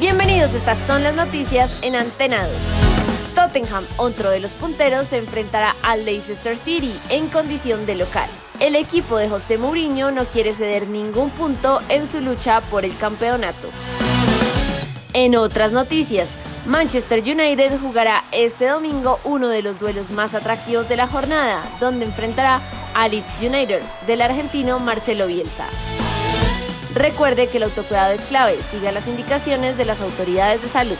Bienvenidos, estas son las noticias en Antena 2. Tottenham, otro de los punteros, se enfrentará al Leicester City en condición de local. El equipo de José Mourinho no quiere ceder ningún punto en su lucha por el campeonato. En otras noticias, Manchester United jugará este domingo uno de los duelos más atractivos de la jornada, donde enfrentará a Leeds United del argentino Marcelo Bielsa. Recuerde que el autocuidado es clave, siga las indicaciones de las autoridades de salud.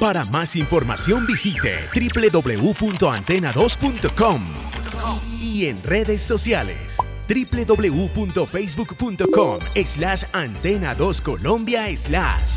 Para más información visite www.antena2.com y en redes sociales www.facebook.com slash antena2colombia slash.